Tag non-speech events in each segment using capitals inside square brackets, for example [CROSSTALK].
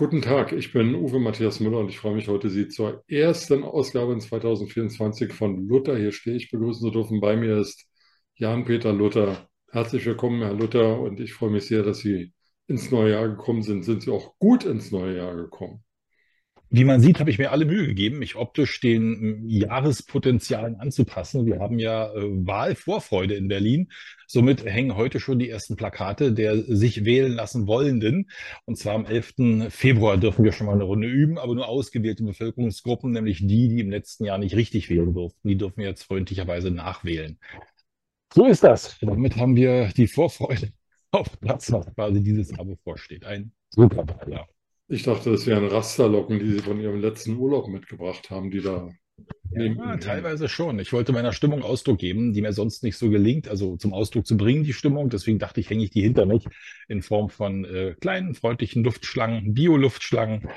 Guten Tag, ich bin Uwe Matthias Müller und ich freue mich heute, Sie zur ersten Ausgabe in 2024 von Luther hier stehe ich begrüßen zu dürfen. Bei mir ist Jan-Peter Luther. Herzlich willkommen, Herr Luther, und ich freue mich sehr, dass Sie ins neue Jahr gekommen sind. Sind Sie auch gut ins neue Jahr gekommen? Wie man sieht, habe ich mir alle Mühe gegeben, mich optisch den Jahrespotenzialen anzupassen. Wir haben ja äh, Wahlvorfreude in Berlin. Somit hängen heute schon die ersten Plakate der sich wählen lassen Wollenden. Und zwar am 11. Februar dürfen wir schon mal eine Runde üben, aber nur ausgewählte Bevölkerungsgruppen, nämlich die, die im letzten Jahr nicht richtig wählen durften. Die dürfen jetzt freundlicherweise nachwählen. So ist das. Damit haben wir die Vorfreude [LAUGHS] auf das, was quasi dieses Jahr bevorsteht. Ein super Wahljahr. Ich dachte, das wären Rasterlocken, die Sie von Ihrem letzten Urlaub mitgebracht haben, die da ja, teilweise schon. Ich wollte meiner Stimmung Ausdruck geben, die mir sonst nicht so gelingt, also zum Ausdruck zu bringen, die Stimmung. Deswegen dachte ich, hänge ich die hinter mich in Form von äh, kleinen, freundlichen Luftschlangen, Bio-Luftschlangen,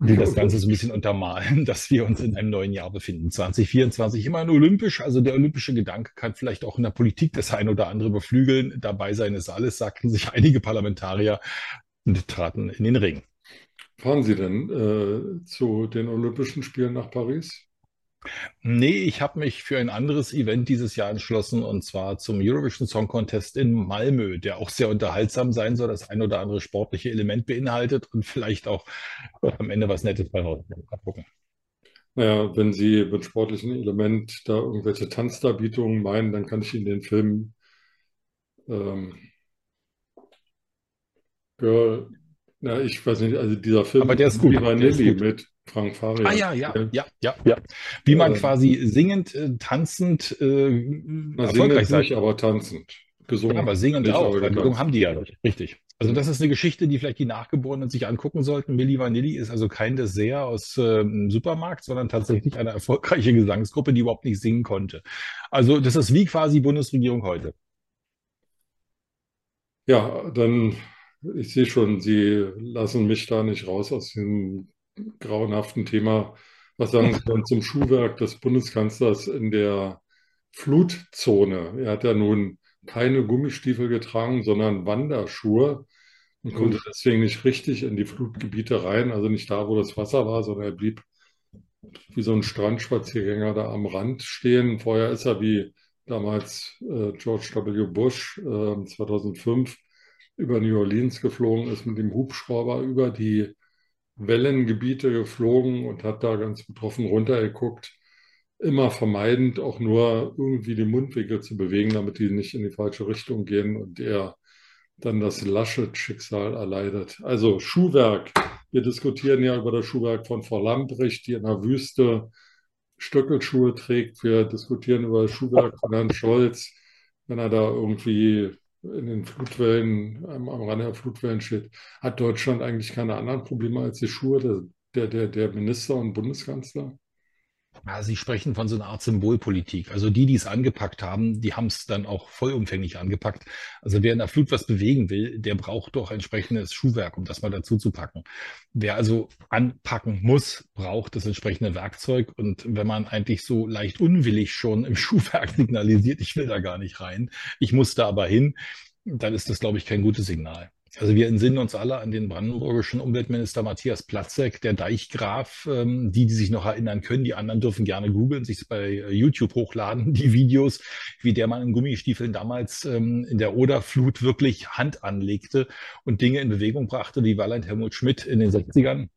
die das [LAUGHS] Ganze so ein bisschen untermalen, [LAUGHS] dass wir uns in einem neuen Jahr befinden. 2024 immerhin olympisch. Also der olympische Gedanke kann vielleicht auch in der Politik das ein oder andere beflügeln. Dabei sein ist alles, sagten sich einige Parlamentarier und traten in den Ring. Fahren Sie denn äh, zu den Olympischen Spielen nach Paris? Nee, ich habe mich für ein anderes Event dieses Jahr entschlossen und zwar zum Eurovision Song Contest in Malmö, der auch sehr unterhaltsam sein soll, das ein oder andere sportliche Element beinhaltet und vielleicht auch am Ende was Nettes bei rauskommt. Mal gucken. Naja, wenn Sie mit sportlichen Element da irgendwelche Tanzdarbietungen meinen, dann kann ich Ihnen den Film ähm, Girl na, ich weiß nicht, also dieser Film Aber der ist gut. Vanilli mit Frank Farias. Ah ja, ja, ja, ja, ja. Wie man äh, quasi singend, äh, tanzend äh, na, erfolgreich sein nicht, aber tanzend. Gesungen. Ja, aber singend auch, weil gesungen haben die ja richtig. Also das ist eine Geschichte, die vielleicht die Nachgeborenen sich angucken sollten. Milli Vanilli ist also kein Dessert aus ähm, Supermarkt, sondern tatsächlich eine erfolgreiche Gesangsgruppe, die überhaupt nicht singen konnte. Also das ist wie quasi Bundesregierung heute. Ja, dann ich sehe schon, Sie lassen mich da nicht raus aus dem grauenhaften Thema. Was sagen Sie dann zum Schuhwerk des Bundeskanzlers in der Flutzone? Er hat ja nun keine Gummistiefel getragen, sondern Wanderschuhe und konnte deswegen nicht richtig in die Flutgebiete rein, also nicht da, wo das Wasser war, sondern er blieb wie so ein Strandspaziergänger da am Rand stehen. Vorher ist er wie damals äh, George W. Bush äh, 2005 über New Orleans geflogen ist, mit dem Hubschrauber über die Wellengebiete geflogen und hat da ganz betroffen runtergeguckt, immer vermeidend auch nur irgendwie die Mundwinkel zu bewegen, damit die nicht in die falsche Richtung gehen und er dann das Laschet-Schicksal erleidet. Also Schuhwerk. Wir diskutieren ja über das Schuhwerk von Frau Lamprecht, die in der Wüste Stöckelschuhe trägt. Wir diskutieren über das Schuhwerk von Herrn Scholz, wenn er da irgendwie in den Flutwellen, am, am Rande der Flutwellen steht, hat Deutschland eigentlich keine anderen Probleme als die Schuhe der, der, der Minister und Bundeskanzler? Ja, Sie sprechen von so einer Art Symbolpolitik. Also die, die es angepackt haben, die haben es dann auch vollumfänglich angepackt. Also wer in der Flut was bewegen will, der braucht doch entsprechendes Schuhwerk, um das mal dazu zu packen. Wer also anpacken muss, braucht das entsprechende Werkzeug. Und wenn man eigentlich so leicht unwillig schon im [LAUGHS] Schuhwerk signalisiert, ich will da gar nicht rein, ich muss da aber hin, dann ist das, glaube ich, kein gutes Signal. Also wir entsinnen uns alle an den brandenburgischen Umweltminister Matthias Platzek, der Deichgraf. Ähm, die, die sich noch erinnern können, die anderen dürfen gerne googeln, sich bei äh, YouTube hochladen, [LAUGHS] die Videos, wie der Mann in Gummistiefeln damals ähm, in der Oderflut wirklich Hand anlegte und Dinge in Bewegung brachte, wie Walland Helmut Schmidt in den 60ern.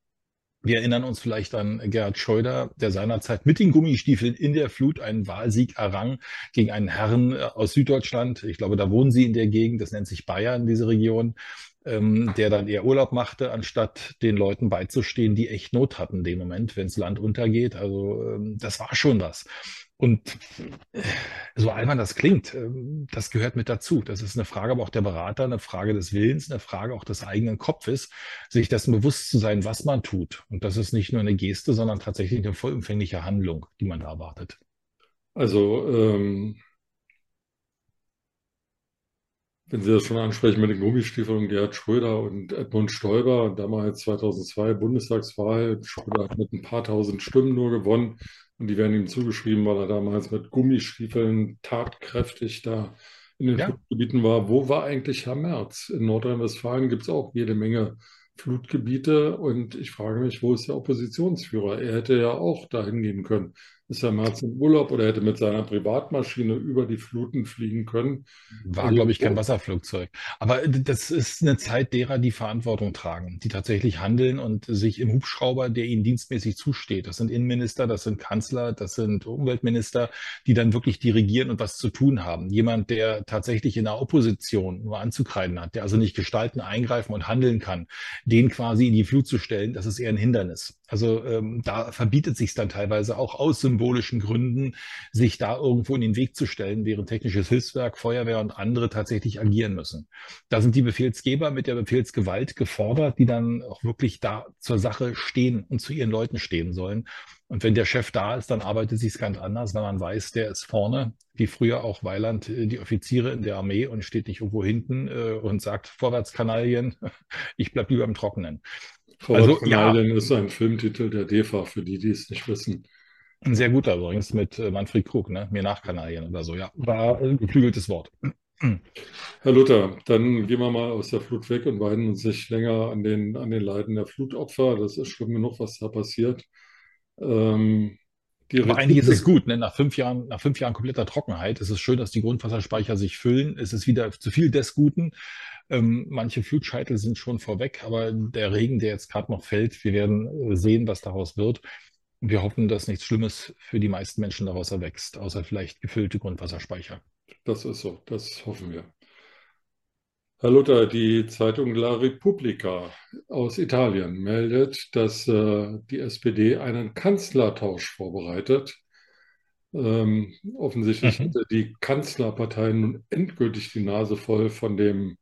Wir erinnern uns vielleicht an Gerhard Schröder, der seinerzeit mit den Gummistiefeln in der Flut einen Wahlsieg errang gegen einen Herrn äh, aus Süddeutschland. Ich glaube, da wohnen Sie in der Gegend, das nennt sich Bayern, diese Region ähm, der dann eher Urlaub machte, anstatt den Leuten beizustehen, die echt Not hatten in dem Moment, wenn das Land untergeht. Also ähm, das war schon was. Und äh, so albern das klingt, ähm, das gehört mit dazu. Das ist eine Frage aber auch der Berater, eine Frage des Willens, eine Frage auch des eigenen Kopfes, sich dessen bewusst zu sein, was man tut. Und das ist nicht nur eine Geste, sondern tatsächlich eine vollumfängliche Handlung, die man da erwartet. Also ähm, wenn Sie das schon ansprechen mit den Gummistiefeln, Gerhard Schröder und Edmund Stoiber, damals 2002 Bundestagswahl, Schröder hat mit ein paar tausend Stimmen nur gewonnen und die werden ihm zugeschrieben, weil er damals mit Gummistiefeln tatkräftig da in den ja. Gebieten war. Wo war eigentlich Herr Merz? In Nordrhein-Westfalen gibt es auch jede Menge Flutgebiete. Und ich frage mich, wo ist der Oppositionsführer? Er hätte ja auch dahin gehen können. Ist er März im Urlaub oder hätte mit seiner Privatmaschine über die Fluten fliegen können? War, glaube ich, kein Wasserflugzeug. Aber das ist eine Zeit derer, die Verantwortung tragen, die tatsächlich handeln und sich im Hubschrauber, der ihnen dienstmäßig zusteht. Das sind Innenminister, das sind Kanzler, das sind Umweltminister, die dann wirklich dirigieren und was zu tun haben. Jemand, der tatsächlich in der Opposition nur anzukreiden hat, der also nicht gestalten, eingreifen und handeln kann, den quasi in die Flut zu stellen, das ist eher ein Hindernis. Also ähm, da verbietet sich dann teilweise auch aus symbolischen Gründen, sich da irgendwo in den Weg zu stellen, während technisches Hilfswerk, Feuerwehr und andere tatsächlich agieren müssen. Da sind die Befehlsgeber mit der Befehlsgewalt gefordert, die dann auch wirklich da zur Sache stehen und zu ihren Leuten stehen sollen. Und wenn der Chef da ist, dann arbeitet sich ganz anders, weil man weiß, der ist vorne, wie früher auch Weiland, äh, die Offiziere in der Armee und steht nicht irgendwo hinten äh, und sagt, Vorwärtskanalien, [LAUGHS] ich bleib lieber im Trockenen. Also, Vorwärtskanalien ist ein Filmtitel der DEFA, für die, die es nicht wissen. Ein sehr guter übrigens mit äh, Manfred Krug, ne? Mir nach Kanalien oder so, ja. War ein geflügeltes Wort. [CLEARS THROAT] Herr Luther, dann gehen wir mal aus der Flut weg und weiden uns nicht länger an den, an den Leiden der Flutopfer. Das ist schlimm genug, was da passiert. Ähm, die Aber eigentlich ist es gut, ne? Nach fünf Jahren, nach fünf Jahren kompletter Trockenheit ist es schön, dass die Grundwasserspeicher sich füllen. Es ist wieder zu viel des Guten. Ähm, manche Flutscheitel sind schon vorweg, aber der Regen, der jetzt gerade noch fällt, wir werden äh, sehen, was daraus wird. Wir hoffen, dass nichts Schlimmes für die meisten Menschen daraus erwächst, außer vielleicht gefüllte Grundwasserspeicher. das ist so, das hoffen wir. Herr Luther, die Zeitung La Repubblica aus Italien meldet, dass äh, die SPD einen Kanzlertausch vorbereitet. Ähm, offensichtlich Mhm. hatte die Kanzlerpartei nun endgültig die Nase voll von dem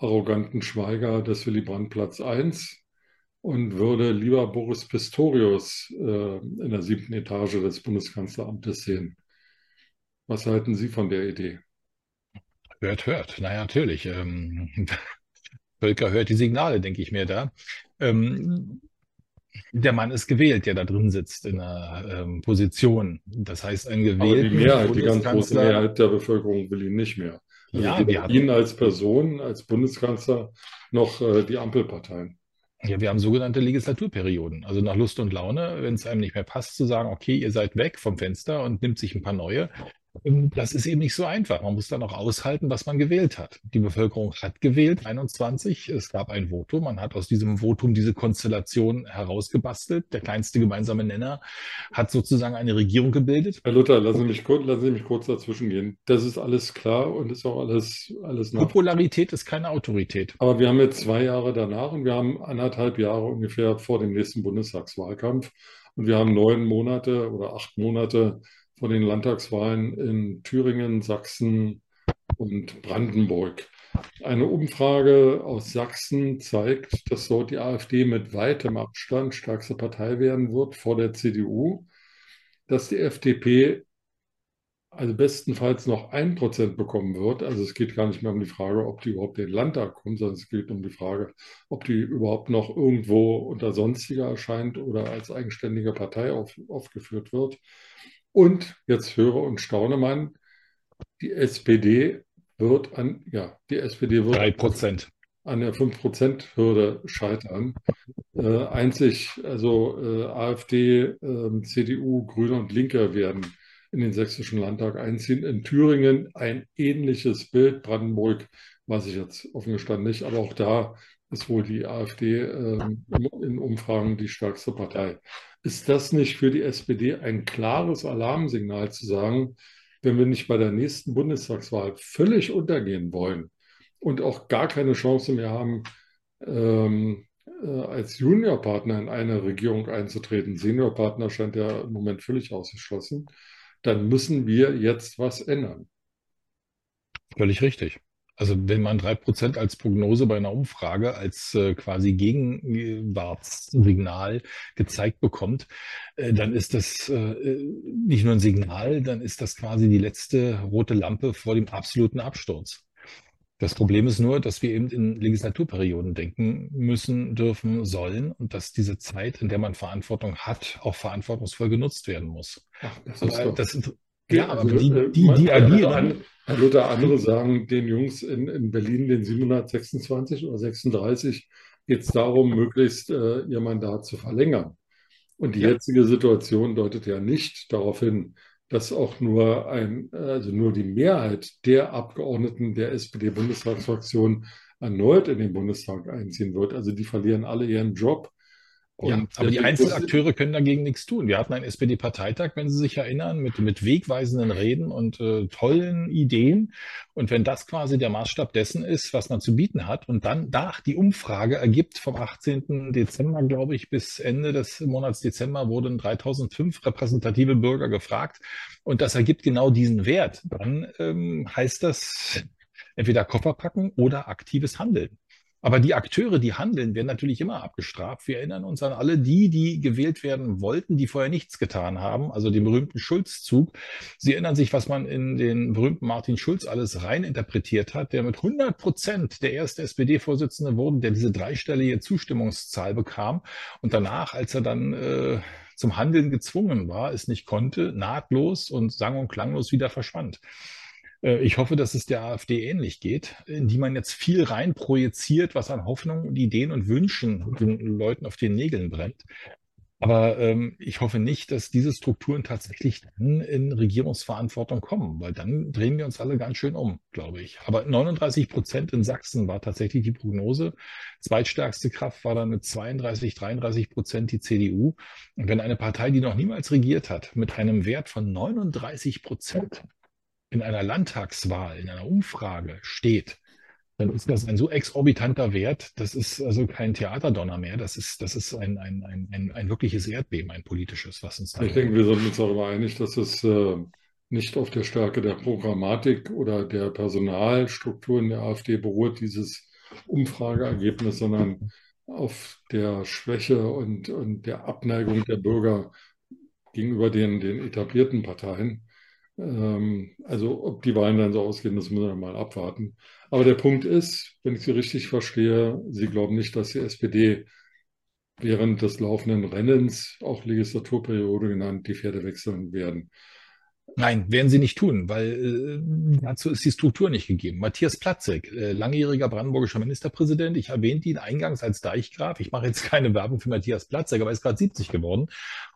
arroganten Schweiger des Willy Brandt Platz 1 und würde lieber Boris Pistorius äh, in der siebten Etage des Bundeskanzleramtes sehen. Was halten Sie von der Idee? Hört, hört. Na ja, natürlich. Ähm, [LAUGHS] Völker hört die Signale, denke ich mir da. Ähm, der Mann ist gewählt, der da drin sitzt in einer ähm, Position. Das heißt, einen Aber die Mehrheit, die ganz große. Mehrheit der Bevölkerung will ihn nicht mehr. Also Ja, wir hatten, ihn als Person, als Bundeskanzler, noch äh, die Ampelparteien. ja, wir haben sogenannte Legislaturperioden. Also nach Lust und Laune, wenn es einem nicht mehr passt, zu sagen, okay, ihr seid weg vom Fenster und nimmt sich ein paar neue. Ähm, Das ist eben nicht so einfach. Man muss dann auch aushalten, was man gewählt hat. Die Bevölkerung hat gewählt, 21. Es gab ein Votum. Man hat aus diesem Votum diese Konstellation herausgebastelt. Der kleinste gemeinsame Nenner hat sozusagen eine Regierung gebildet. Herr Luther, lassen Sie mich kurz, lassen Sie mich kurz dazwischen gehen. Das ist alles klar und ist auch alles, alles nach. Popularität ist keine Autorität. Aber wir haben jetzt zwei Jahre danach und wir haben anderthalb Jahre ungefähr vor dem nächsten Bundestagswahlkampf. Und wir haben neun Monate oder acht Monate vor den Landtagswahlen in Thüringen, Sachsen und Brandenburg. Eine Umfrage aus Sachsen zeigt, dass dort die AfD mit weitem Abstand stärkste Partei werden wird vor der CDU, dass die FDP also bestenfalls noch ein Prozent bekommen wird. Also es geht gar nicht mehr um die Frage, ob die überhaupt in den Landtag kommen, sondern es geht um die Frage, ob die überhaupt noch irgendwo unter Sonstiger erscheint oder als eigenständige Partei auf, aufgeführt wird. Und jetzt höre und staune man, die SPD wird an, ja, die SPD wird Drei Prozent. an der 5%-Hürde scheitern. Äh, einzig, also äh, AfD, äh, CDU, Grüne und Linke werden in den sächsischen Landtag einziehen. In Thüringen ein ähnliches Bild. Brandenburg weiß ich jetzt offen gestanden nicht, aber auch da ist wohl die AfD ähm, in Umfragen die stärkste Partei. Ist das nicht für die SPD ein klares Alarmsignal zu sagen, wenn wir nicht bei der nächsten Bundestagswahl völlig untergehen wollen und auch gar keine Chance mehr haben, ähm, äh, als Juniorpartner in eine Regierung einzutreten, Seniorpartner scheint ja im Moment völlig ausgeschlossen, dann müssen wir jetzt was ändern. Völlig richtig. Also wenn man drei Prozent als Prognose bei einer Umfrage als äh, quasi Gegenwartssignal gezeigt bekommt, äh, dann ist das äh, nicht nur ein Signal, dann ist das quasi die letzte rote Lampe vor dem absoluten Absturz. Das Problem ist nur, dass wir eben in Legislaturperioden denken müssen, dürfen, sollen und dass diese Zeit, in der man Verantwortung hat, auch verantwortungsvoll genutzt werden muss. Ach, das doch. das, Ja, aber also, die, die, die. An- Herr Luther, andere sagen den Jungs in, in Berlin, den 726 oder 36, geht es darum, möglichst äh, ihr Mandat zu verlängern. Und die Ja. jetzige Situation deutet ja nicht darauf hin, dass auch nur ein, also nur die Mehrheit der Abgeordneten der SPD-Bundestagsfraktion erneut in den Bundestag einziehen wird. Also die verlieren alle ihren Job. Ja, aber die der- Einzelakteure können dagegen nichts tun. Wir hatten einen SPD-Parteitag, wenn Sie sich erinnern, mit, mit wegweisenden Reden und äh, tollen Ideen. Und wenn das quasi der Maßstab dessen ist, was man zu bieten hat, und dann nach die Umfrage ergibt vom 18. Dezember, glaube ich, bis Ende des Monats Dezember wurden 3005 repräsentative Bürger gefragt. Und das ergibt genau diesen Wert. Dann ähm, heißt das entweder Koffer packen oder aktives Handeln. Aber die Akteure, die handeln, werden natürlich immer abgestraft. Wir erinnern uns an alle die, die gewählt werden wollten, die vorher nichts getan haben, also den berühmten Schulz-Zug. Sie erinnern sich, was man in den berühmten Martin Schulz alles rein interpretiert hat, der mit 100 Prozent der erste SPD-Vorsitzende wurde, der diese dreistellige Zustimmungszahl bekam. Und danach, als er dann äh, zum Handeln gezwungen war, es nicht konnte, nahtlos und sang- und klanglos wieder verschwand. Äh, Ich hoffe, dass es der AfD ähnlich geht, in die man jetzt viel rein projiziert, was an Hoffnungen, Ideen und Wünschen den Leuten auf den Nägeln brennt. Aber ähm, ich hoffe nicht, dass diese Strukturen tatsächlich dann in Regierungsverantwortung kommen, weil dann drehen wir uns alle ganz schön um, glaube ich. Aber 39 Prozent in Sachsen war tatsächlich die Prognose. Zweitstärkste Kraft war dann mit 32, 33 Prozent die CDU. Und wenn eine Partei, die noch niemals regiert hat, mit einem Wert von 39 Prozent in einer Landtagswahl, in einer Umfrage steht, dann ist das ein so exorbitanter Wert, das ist also kein Theaterdonner mehr, das ist, das ist ein, ein, ein, ein, ein wirkliches Erdbeben, ein politisches, was uns da Ich denke, wir sind uns darüber einig, dass es äh, nicht auf der Stärke der Programmatik oder der Personalstrukturen der AfD beruht, dieses Umfrageergebnis, sondern auf der Schwäche und, und der Abneigung der Bürger gegenüber den, den etablierten Parteien. Ähm, also ob die Wahlen dann so ausgehen, das müssen wir mal abwarten. Aber der Punkt ist, wenn ich Sie richtig verstehe, Sie glauben nicht, dass die SPD während des laufenden Rennens, auch Legislaturperiode genannt, die Pferde wechseln werden. Nein, werden sie nicht tun, weil äh, dazu ist die Struktur nicht gegeben. Matthias Platzek, äh, langjähriger brandenburgischer Ministerpräsident, ich erwähnte ihn eingangs als Deichgraf. Ich mache jetzt keine Werbung für Matthias Platzek, aber er ist gerade 70 geworden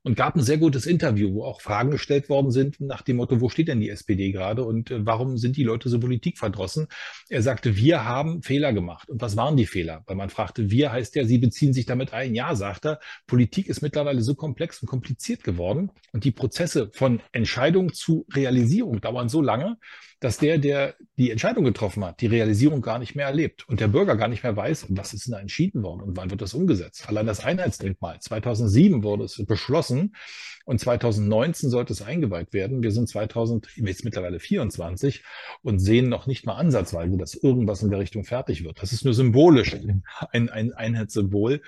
und gab ein sehr gutes Interview, wo auch Fragen gestellt worden sind nach dem Motto, wo steht denn die SPD gerade und äh, warum sind die Leute so politikverdrossen? Er sagte, wir haben Fehler gemacht. Und was waren die Fehler? Weil man fragte, wir heißt ja, Sie beziehen sich damit ein. Ja, sagt er, Politik ist mittlerweile so komplex und kompliziert geworden und die Prozesse von Entscheidung zu Realisierung dauern so lange, dass der, der die Entscheidung getroffen hat, die Realisierung gar nicht mehr erlebt und der Bürger gar nicht mehr weiß, was ist denn da entschieden worden und wann wird das umgesetzt. Allein das Einheitsdenkmal, 2007 wurde es beschlossen und 2019 sollte es eingeweiht werden. Wir sind 2000, jetzt mittlerweile 24 und sehen noch nicht mal ansatzweise, dass irgendwas in der Richtung fertig wird. Das ist nur symbolisch ein, ein Einheitssymbol,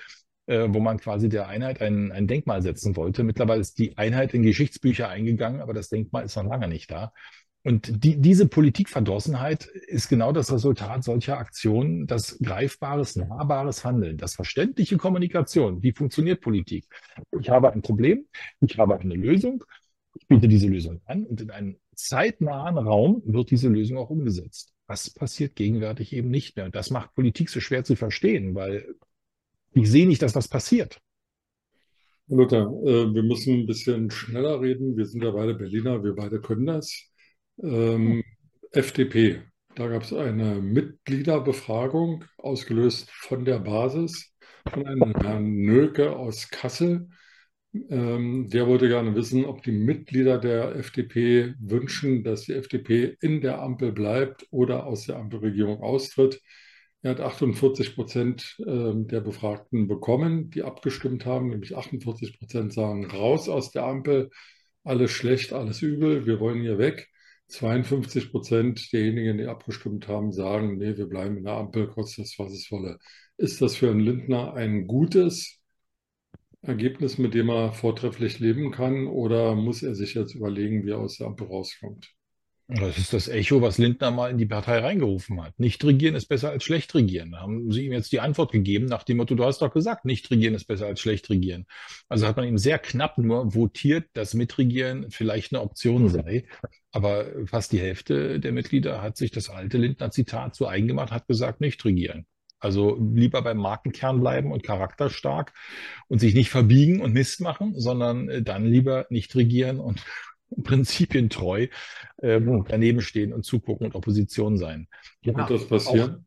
äh, wo man quasi der Einheit ein, ein Denkmal setzen wollte. Mittlerweile ist die Einheit in Geschichtsbücher eingegangen, aber das Denkmal ist noch lange nicht da. Und die, diese Politikverdrossenheit ist genau das Resultat solcher Aktionen, das greifbares, nahbares Handeln, das verständliche Kommunikation. Wie funktioniert Politik? Ich habe ein Problem, ich habe eine Lösung, ich biete diese Lösung an und in einem zeitnahen Raum wird diese Lösung auch umgesetzt. Das passiert gegenwärtig eben nicht mehr. Und das macht Politik so schwer zu verstehen, weil ich sehe nicht, dass was passiert. Luther, äh, wir müssen ein bisschen schneller reden. Wir sind ja beide Berliner, wir beide können das. Ähm, FDP, da gab es eine Mitgliederbefragung, ausgelöst von der Basis, von einem Herrn Nöke aus Kassel. Ähm, der wollte gerne wissen, ob die Mitglieder der FDP wünschen, dass die FDP in der Ampel bleibt oder aus der Ampelregierung austritt. Er hat 48 Prozent ähm, der Befragten bekommen, die abgestimmt haben, nämlich 48 Prozent sagen raus aus der Ampel, alles schlecht, alles übel, wir wollen hier weg. 52 Prozent derjenigen, die abgestimmt haben, sagen, nee, wir bleiben in der Ampel, kostet es, was es wolle. Ist das für einen Lindner ein gutes Ergebnis, mit dem er vortrefflich leben kann, oder muss er sich jetzt überlegen, wie er aus der Ampel rauskommt? Das ist das Echo, was Lindner mal in die Partei reingerufen hat. Nicht regieren ist besser als schlecht regieren. Da haben sie ihm jetzt die Antwort gegeben nach dem Motto, du hast doch gesagt, nicht regieren ist besser als schlecht regieren. Also hat man ihm sehr knapp nur votiert, dass Mitregieren vielleicht eine Option sei. Aber fast die Hälfte der Mitglieder hat sich das alte Lindner-Zitat zu eigen gemacht, hat gesagt, nicht regieren. Also lieber beim Markenkern bleiben und charakterstark und sich nicht verbiegen und Mist machen, sondern dann lieber nicht regieren und prinzipientreu äh, daneben stehen und zugucken und Opposition sein. Ja, und das passiert?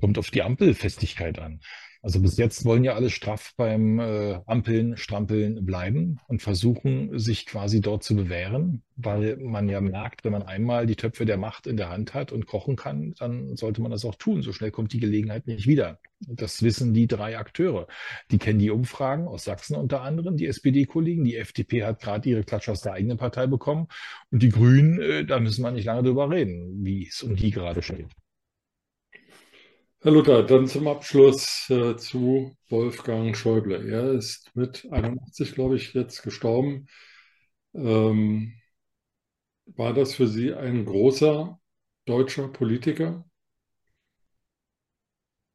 Kommt auf die Ampelfestigkeit an. Also bis jetzt wollen ja alle straff beim äh, Ampeln, Strampeln bleiben und versuchen, sich quasi dort zu bewähren, weil man ja merkt, wenn man einmal die Töpfe der Macht in der Hand hat und kochen kann, dann sollte man das auch tun. So schnell kommt die Gelegenheit nicht wieder. Das wissen die drei Akteure. Die kennen die Umfragen aus Sachsen unter anderem, die SPD-Kollegen. Die FDP hat gerade ihre Klatsch aus der eigenen Partei bekommen. Und die Grünen, äh, da müssen wir nicht lange drüber reden, wie es um die gerade steht. Herr Luther, dann zum Abschluss äh, zu Wolfgang Schäuble. Er ist mit 81, glaube ich, jetzt gestorben. Ähm, war das für Sie ein großer deutscher Politiker?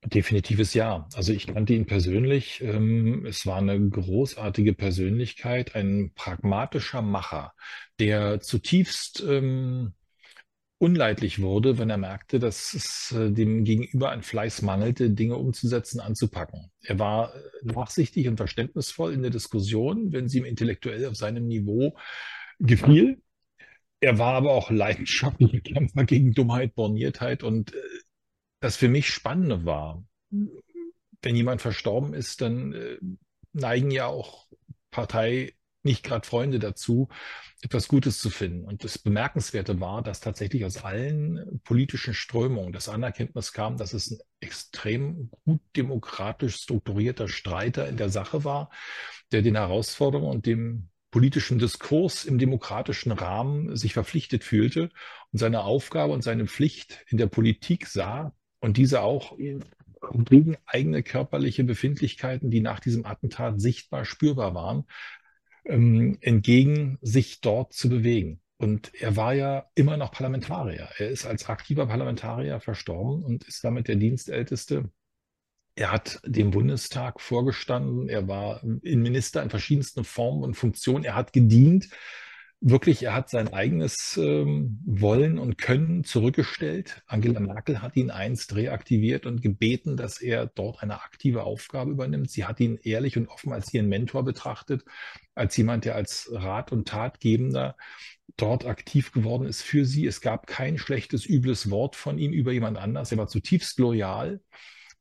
Definitives Ja. Also ich kannte ihn persönlich. Ähm, es war eine großartige Persönlichkeit, ein pragmatischer Macher, der zutiefst ähm, unleidlich wurde, wenn er merkte, dass es äh, dem Gegenüber an Fleiß mangelte, Dinge umzusetzen, anzupacken. Er war äh, nachsichtig und verständnisvoll in der Diskussion, wenn sie ihm intellektuell auf seinem Niveau gefiel. Er war aber auch leidenschaftlicher [LAUGHS] Kämpfer gegen Dummheit, Borniertheit und äh, das für mich Spannende war. Wenn jemand verstorben ist, dann neigen ja auch Partei nicht gerade Freunde dazu, etwas Gutes zu finden. Und das Bemerkenswerte war, dass tatsächlich aus allen politischen Strömungen das Anerkenntnis kam, dass es ein extrem gut demokratisch strukturierter Streiter in der Sache war, der den Herausforderungen und dem politischen Diskurs im demokratischen Rahmen sich verpflichtet fühlte und seine Aufgabe und seine Pflicht in der Politik sah und diese auch gegen eigene körperliche Befindlichkeiten, die nach diesem Attentat sichtbar spürbar waren, ähm, entgegen sich dort zu bewegen. Und er war ja immer noch Parlamentarier. Er ist als aktiver Parlamentarier verstorben und ist damit der Dienstälteste. Er hat dem Bundestag vorgestanden. Er war Innenminister in verschiedensten Formen und Funktionen. Er hat gedient wirklich, er hat sein eigenes ähm, Wollen und Können zurückgestellt. Angela Merkel hat ihn einst reaktiviert und gebeten, dass er dort eine aktive Aufgabe übernimmt. Sie hat ihn ehrlich und offen als ihren Mentor betrachtet, als jemand, der als Rat- und Tatgebender dort aktiv geworden ist für sie. Es gab kein schlechtes, übles Wort von ihm über jemand anders. Er war zutiefst loyal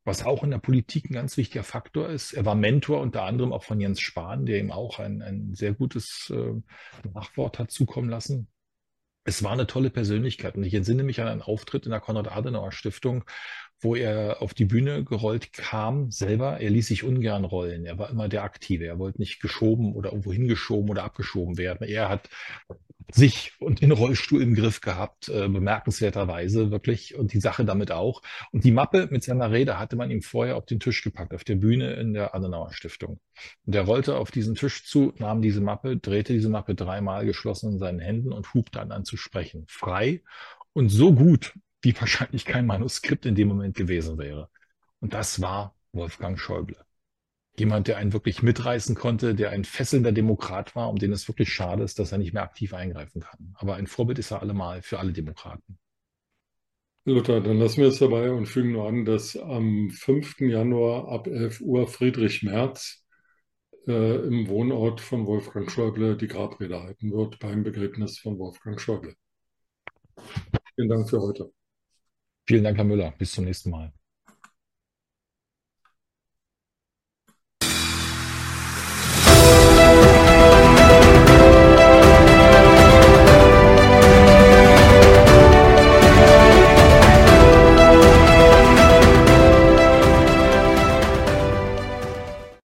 was auch in der Politik ein ganz wichtiger Faktor ist. Er war Mentor unter anderem auch von Jens Spahn, der ihm auch ein, ein sehr gutes äh, Nachwort hat zukommen lassen. Es war eine tolle Persönlichkeit und ich entsinne mich an einen Auftritt in der Konrad-Adenauer-Stiftung, wo er auf die Bühne gerollt kam, selber. Er ließ sich ungern rollen. Er war immer der Aktive. Er wollte nicht geschoben oder irgendwo hingeschoben oder abgeschoben werden. Er hat sich und den Rollstuhl im Griff gehabt, äh, bemerkenswerterweise wirklich und die Sache damit auch. Und die Mappe mit seiner Rede hatte man ihm vorher auf den Tisch gepackt, auf der Bühne in der Adenauer Stiftung. Und er rollte auf diesen Tisch zu, nahm diese Mappe, drehte diese Mappe dreimal geschlossen in seinen Händen und hub dann an zu sprechen. Frei und so gut, wie wahrscheinlich kein Manuskript in dem Moment gewesen wäre. Und das war Wolfgang Schäuble jemand, der einen wirklich mitreißen konnte, der ein fesselnder Demokrat war, um den es wirklich schade ist, dass er nicht mehr aktiv eingreifen kann. Aber ein Vorbild ist er allemal für alle Demokraten. Lothar, dann lassen wir es dabei und fügen nur an, dass am 5. Januar ab 11 Uhr Friedrich Merz äh, im Wohnort von Wolfgang Schäuble die Grabrede halten wird beim Begräbnis von Wolfgang Schäuble. Vielen Dank für heute. Vielen Dank, Herr Müller. Bis zum nächsten Mal.